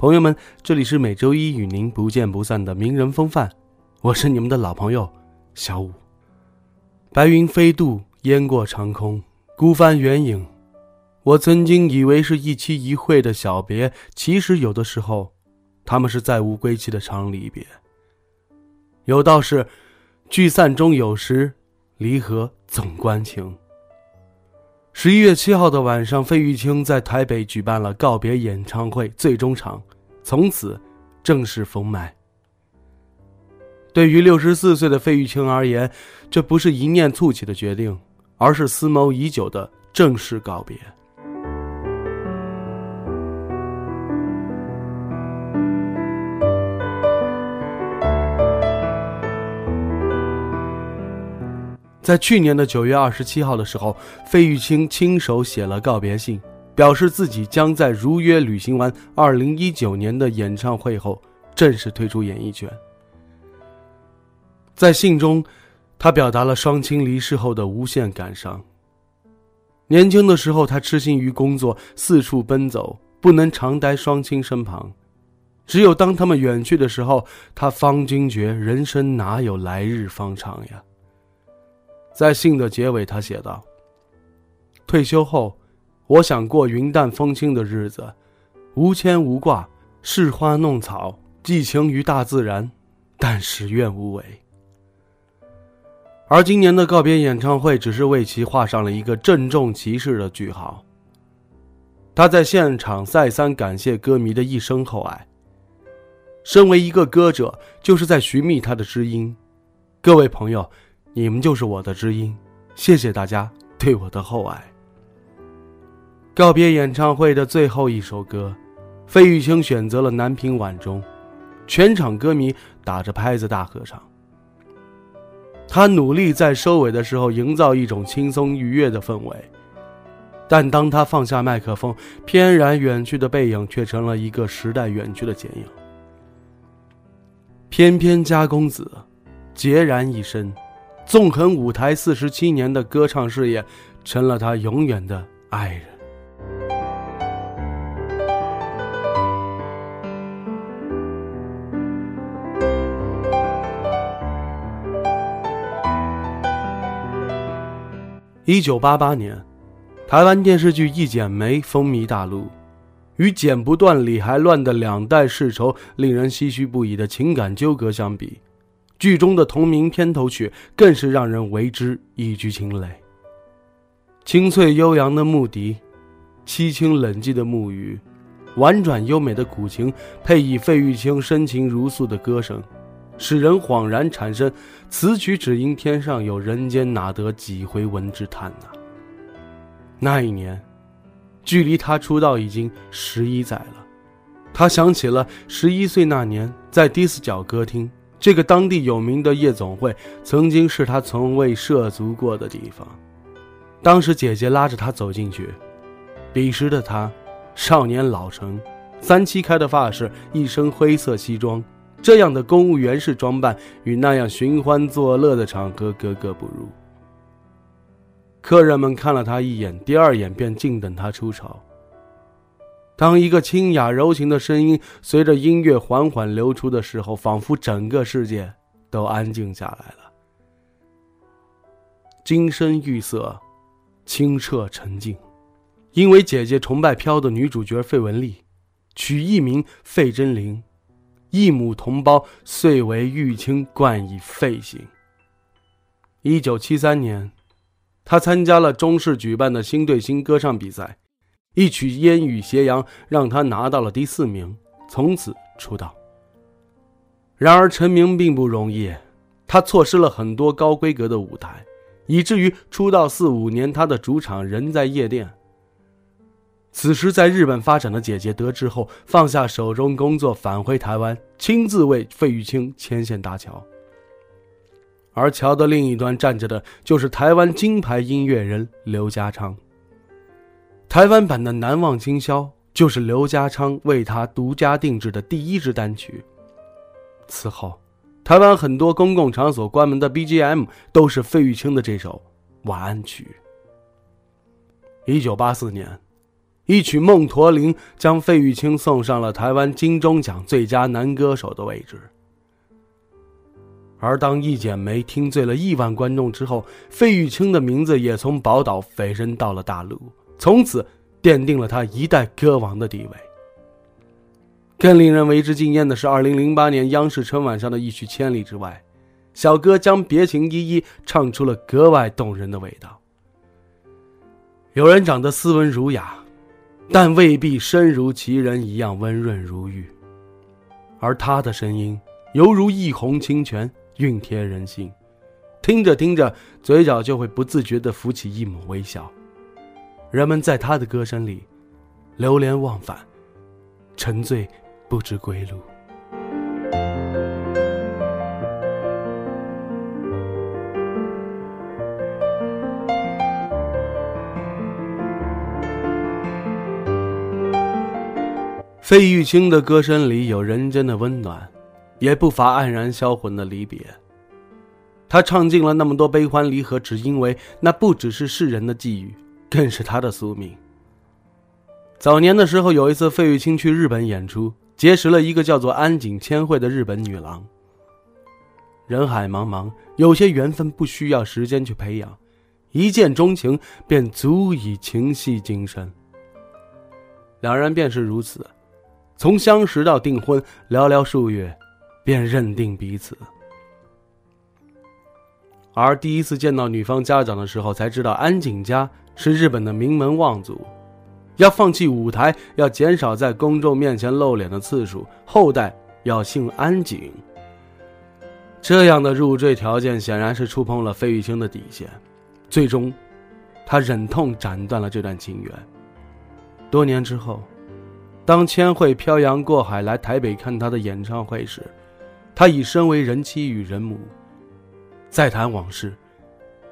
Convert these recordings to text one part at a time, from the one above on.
朋友们，这里是每周一与您不见不散的名人风范，我是你们的老朋友小五。白云飞渡，烟过长空，孤帆远影。我曾经以为是一期一会的小别，其实有的时候，他们是再无归期的长离别。有道是，聚散终有时，离合总关情。十一月七号的晚上，费玉清在台北举办了告别演唱会最终场，从此正式封麦。对于六十四岁的费玉清而言，这不是一念促起的决定，而是思谋已久的正式告别。在去年的九月二十七号的时候，费玉清亲手写了告别信，表示自己将在如约履行完二零一九年的演唱会后，正式退出演艺圈。在信中，他表达了双亲离世后的无限感伤。年轻的时候，他痴心于工作，四处奔走，不能常待双亲身旁。只有当他们远去的时候，他方惊觉人生哪有来日方长呀。在信的结尾，他写道：“退休后，我想过云淡风轻的日子，无牵无挂，侍花弄草，寄情于大自然，但使愿无违。”而今年的告别演唱会，只是为其画上了一个郑重其事的句号。他在现场再三感谢歌迷的一生厚爱。身为一个歌者，就是在寻觅他的知音。各位朋友。你们就是我的知音，谢谢大家对我的厚爱。告别演唱会的最后一首歌，费玉清选择了《南屏晚钟》，全场歌迷打着拍子大合唱。他努力在收尾的时候营造一种轻松愉悦的氛围，但当他放下麦克风，翩然远去的背影却成了一个时代远去的剪影。翩翩家公子，孑然一身。纵横舞台四十七年的歌唱事业，成了他永远的爱人。一九八八年，台湾电视剧《一剪梅》风靡大陆，与剪不断理还乱的两代世仇、令人唏嘘不已的情感纠葛相比。剧中的同名片头曲更是让人为之一掬清泪。清脆悠扬的木笛，凄清冷寂的木鱼，婉转优美的古琴，配以费玉清深情如诉的歌声，使人恍然产生“此曲只应天上有人间哪得几回闻”之叹呐。那一年，距离他出道已经十一载了，他想起了十一岁那年在迪斯角歌厅。这个当地有名的夜总会，曾经是他从未涉足过的地方。当时姐姐拉着他走进去，彼时的他，少年老成，三七开的发饰，一身灰色西装，这样的公务员式装扮与那样寻欢作乐的场合格格不入。客人们看了他一眼，第二眼便静等他出丑。当一个清雅柔情的声音随着音乐缓缓流出的时候，仿佛整个世界都安静下来了。金身玉色，清澈沉静。因为姐姐崇拜飘的女主角费雯丽，取艺名费贞玲，异母同胞遂为玉清冠以费姓。一九七三年，她参加了中视举办的新对新歌唱比赛。一曲《烟雨斜阳》让他拿到了第四名，从此出道。然而成名并不容易，他错失了很多高规格的舞台，以至于出道四五年，他的主场仍在夜店。此时在日本发展的姐姐得知后，放下手中工作，返回台湾，亲自为费玉清牵线搭桥。而桥的另一端站着的，就是台湾金牌音乐人刘家昌。台湾版的《难忘今宵》就是刘家昌为他独家定制的第一支单曲。此后，台湾很多公共场所关门的 BGM 都是费玉清的这首晚安曲。一九八四年，一曲《梦驼铃》将费玉清送上了台湾金钟奖最佳男歌手的位置。而当一剪梅听醉了亿万观众之后，费玉清的名字也从宝岛飞升到了大陆，从此奠定了他一代歌王的地位。更令人为之惊艳的是，二零零八年央视春晚上的一曲《千里之外》，小哥将别情依依唱出了格外动人的味道。有人长得斯文儒雅，但未必身如其人一样温润如玉，而他的声音犹如一泓清泉。熨贴人心，听着听着，嘴角就会不自觉地浮起一抹微笑。人们在他的歌声里流连忘返，沉醉不知归路。费玉清的歌声里有人间的温暖。也不乏黯然销魂的离别。他唱尽了那么多悲欢离合，只因为那不只是世人的际遇，更是他的宿命。早年的时候，有一次费玉清去日本演出，结识了一个叫做安井千惠的日本女郎。人海茫茫，有些缘分不需要时间去培养，一见钟情便足以情系今生。两人便是如此，从相识到订婚，寥寥数月。便认定彼此，而第一次见到女方家长的时候，才知道安井家是日本的名门望族，要放弃舞台，要减少在公众面前露脸的次数，后代要姓安井。这样的入赘条件显然是触碰了费玉清的底线，最终，他忍痛斩断了这段情缘。多年之后，当千惠漂洋过海来台北看他的演唱会时，他已身为人妻与人母，再谈往事，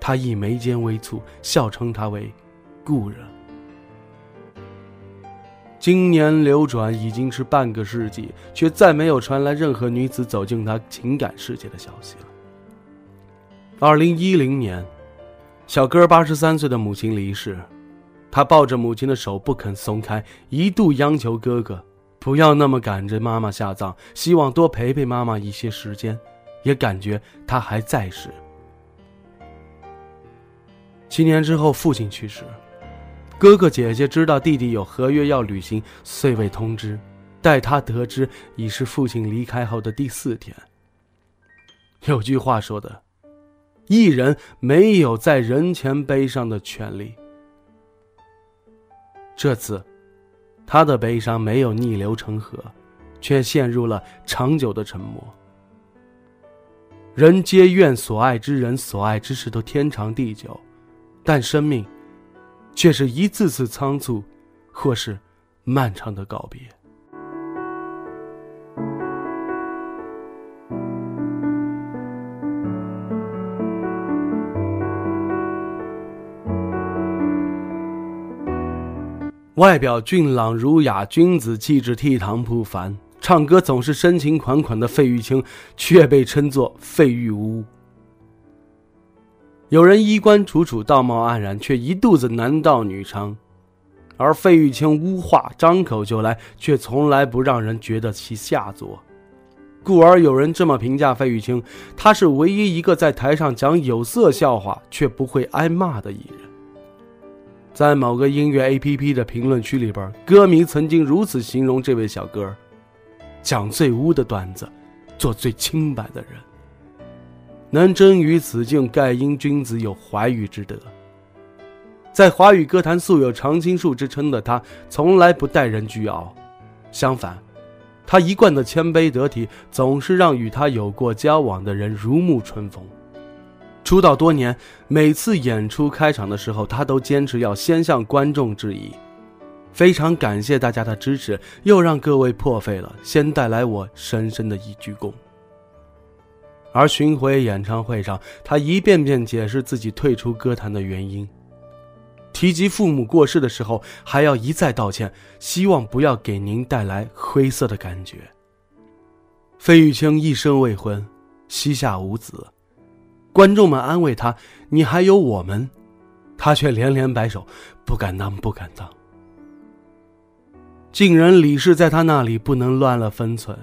他亦眉间微蹙，笑称他为故人。经年流转，已经是半个世纪，却再没有传来任何女子走进他情感世界的消息了。二零一零年，小哥八十三岁的母亲离世，他抱着母亲的手不肯松开，一度央求哥哥。不要那么赶着妈妈下葬，希望多陪陪妈妈一些时间，也感觉她还在时。七年之后，父亲去世，哥哥姐姐知道弟弟有合约要履行，遂未通知。待他得知，已是父亲离开后的第四天。有句话说的：“一人没有在人前悲伤的权利。”这次。他的悲伤没有逆流成河，却陷入了长久的沉默。人皆愿所爱之人、所爱之事都天长地久，但生命，却是一次次仓促，或是漫长的告别。外表俊朗儒雅，君子气质倜傥不凡，唱歌总是深情款款的费玉清，却被称作费玉乌。有人衣冠楚楚，道貌岸然，却一肚子男盗女娼；而费玉清污话张口就来，却从来不让人觉得其下作。故而有人这么评价费玉清：他是唯一一个在台上讲有色笑话却不会挨骂的艺人。在某个音乐 APP 的评论区里边，歌迷曾经如此形容这位小哥：讲最污的段子，做最清白的人。能臻于此境，盖因君子有怀玉之德。在华语歌坛素有常青树之称的他，从来不待人倨傲，相反，他一贯的谦卑得体，总是让与他有过交往的人如沐春风。出道多年，每次演出开场的时候，他都坚持要先向观众致意。非常感谢大家的支持，又让各位破费了，先带来我深深的一鞠躬。而巡回演唱会上，他一遍遍解释自己退出歌坛的原因，提及父母过世的时候，还要一再道歉，希望不要给您带来灰色的感觉。费玉清一生未婚，膝下无子，观众们安慰他：“你还有我们。”他却连连摆手：“不敢当，不敢当。”竟然李氏在他那里不能乱了分寸，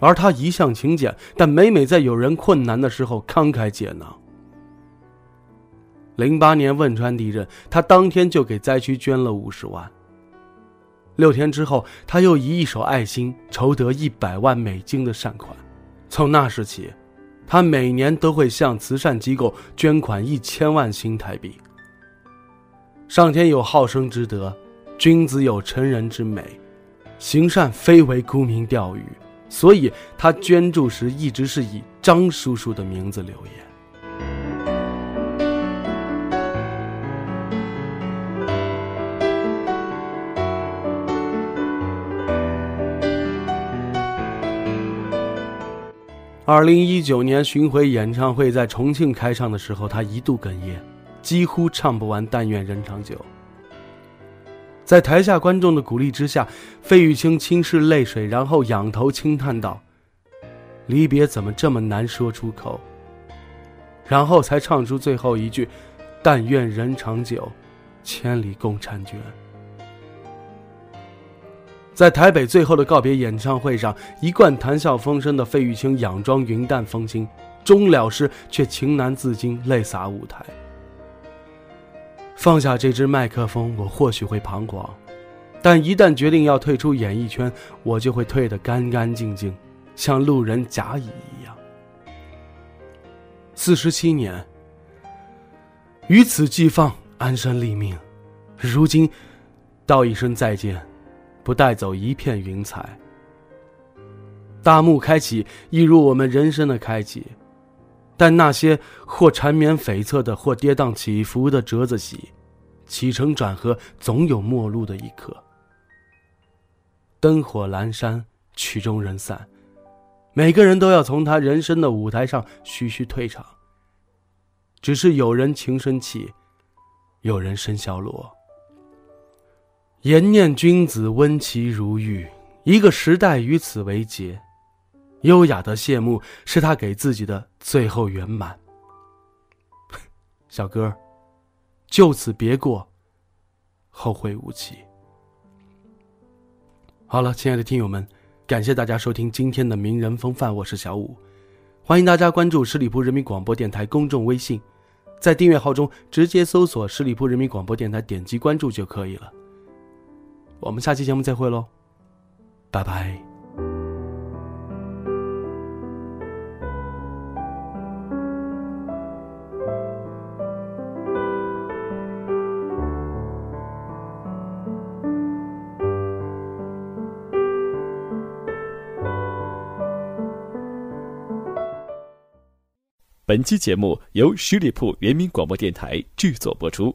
而他一向勤俭，但每每在有人困难的时候慷慨解囊。零八年汶川地震，他当天就给灾区捐了五十万。六天之后，他又以一手爱心筹得一百万美金的善款。从那时起，他每年都会向慈善机构捐款一千万新台币。上天有好生之德。君子有成人之美，行善非为沽名钓誉，所以他捐助时一直是以张叔叔的名字留言。二零一九年巡回演唱会在重庆开唱的时候，他一度哽咽，几乎唱不完《但愿人长久》。在台下观众的鼓励之下，费玉清轻拭泪水，然后仰头轻叹道：“离别怎么这么难说出口？”然后才唱出最后一句：“但愿人长久，千里共婵娟。”在台北最后的告别演唱会上，一贯谈笑风生的费玉清佯装云淡风轻，终了时却情难自禁，泪洒舞台。放下这支麦克风，我或许会彷徨，但一旦决定要退出演艺圈，我就会退得干干净净，像路人甲乙一样。四十七年，于此寄放，安身立命。如今，道一声再见，不带走一片云彩。大幕开启，一如我们人生的开启。但那些或缠绵悱恻的，或跌宕起伏的折子戏，起承转合，总有末路的一刻。灯火阑珊，曲终人散，每个人都要从他人生的舞台上徐徐退场。只是有人情深起，有人深消落。言念君子，温其如玉，一个时代于此为结。优雅的谢幕是他给自己的最后圆满。小哥，就此别过，后会无期。好了，亲爱的听友们，感谢大家收听今天的名人风范，我是小五，欢迎大家关注十里铺人民广播电台公众微信，在订阅号中直接搜索十里铺人民广播电台，点击关注就可以了。我们下期节目再会喽，拜拜。本期节目由十里铺人民广播电台制作播出。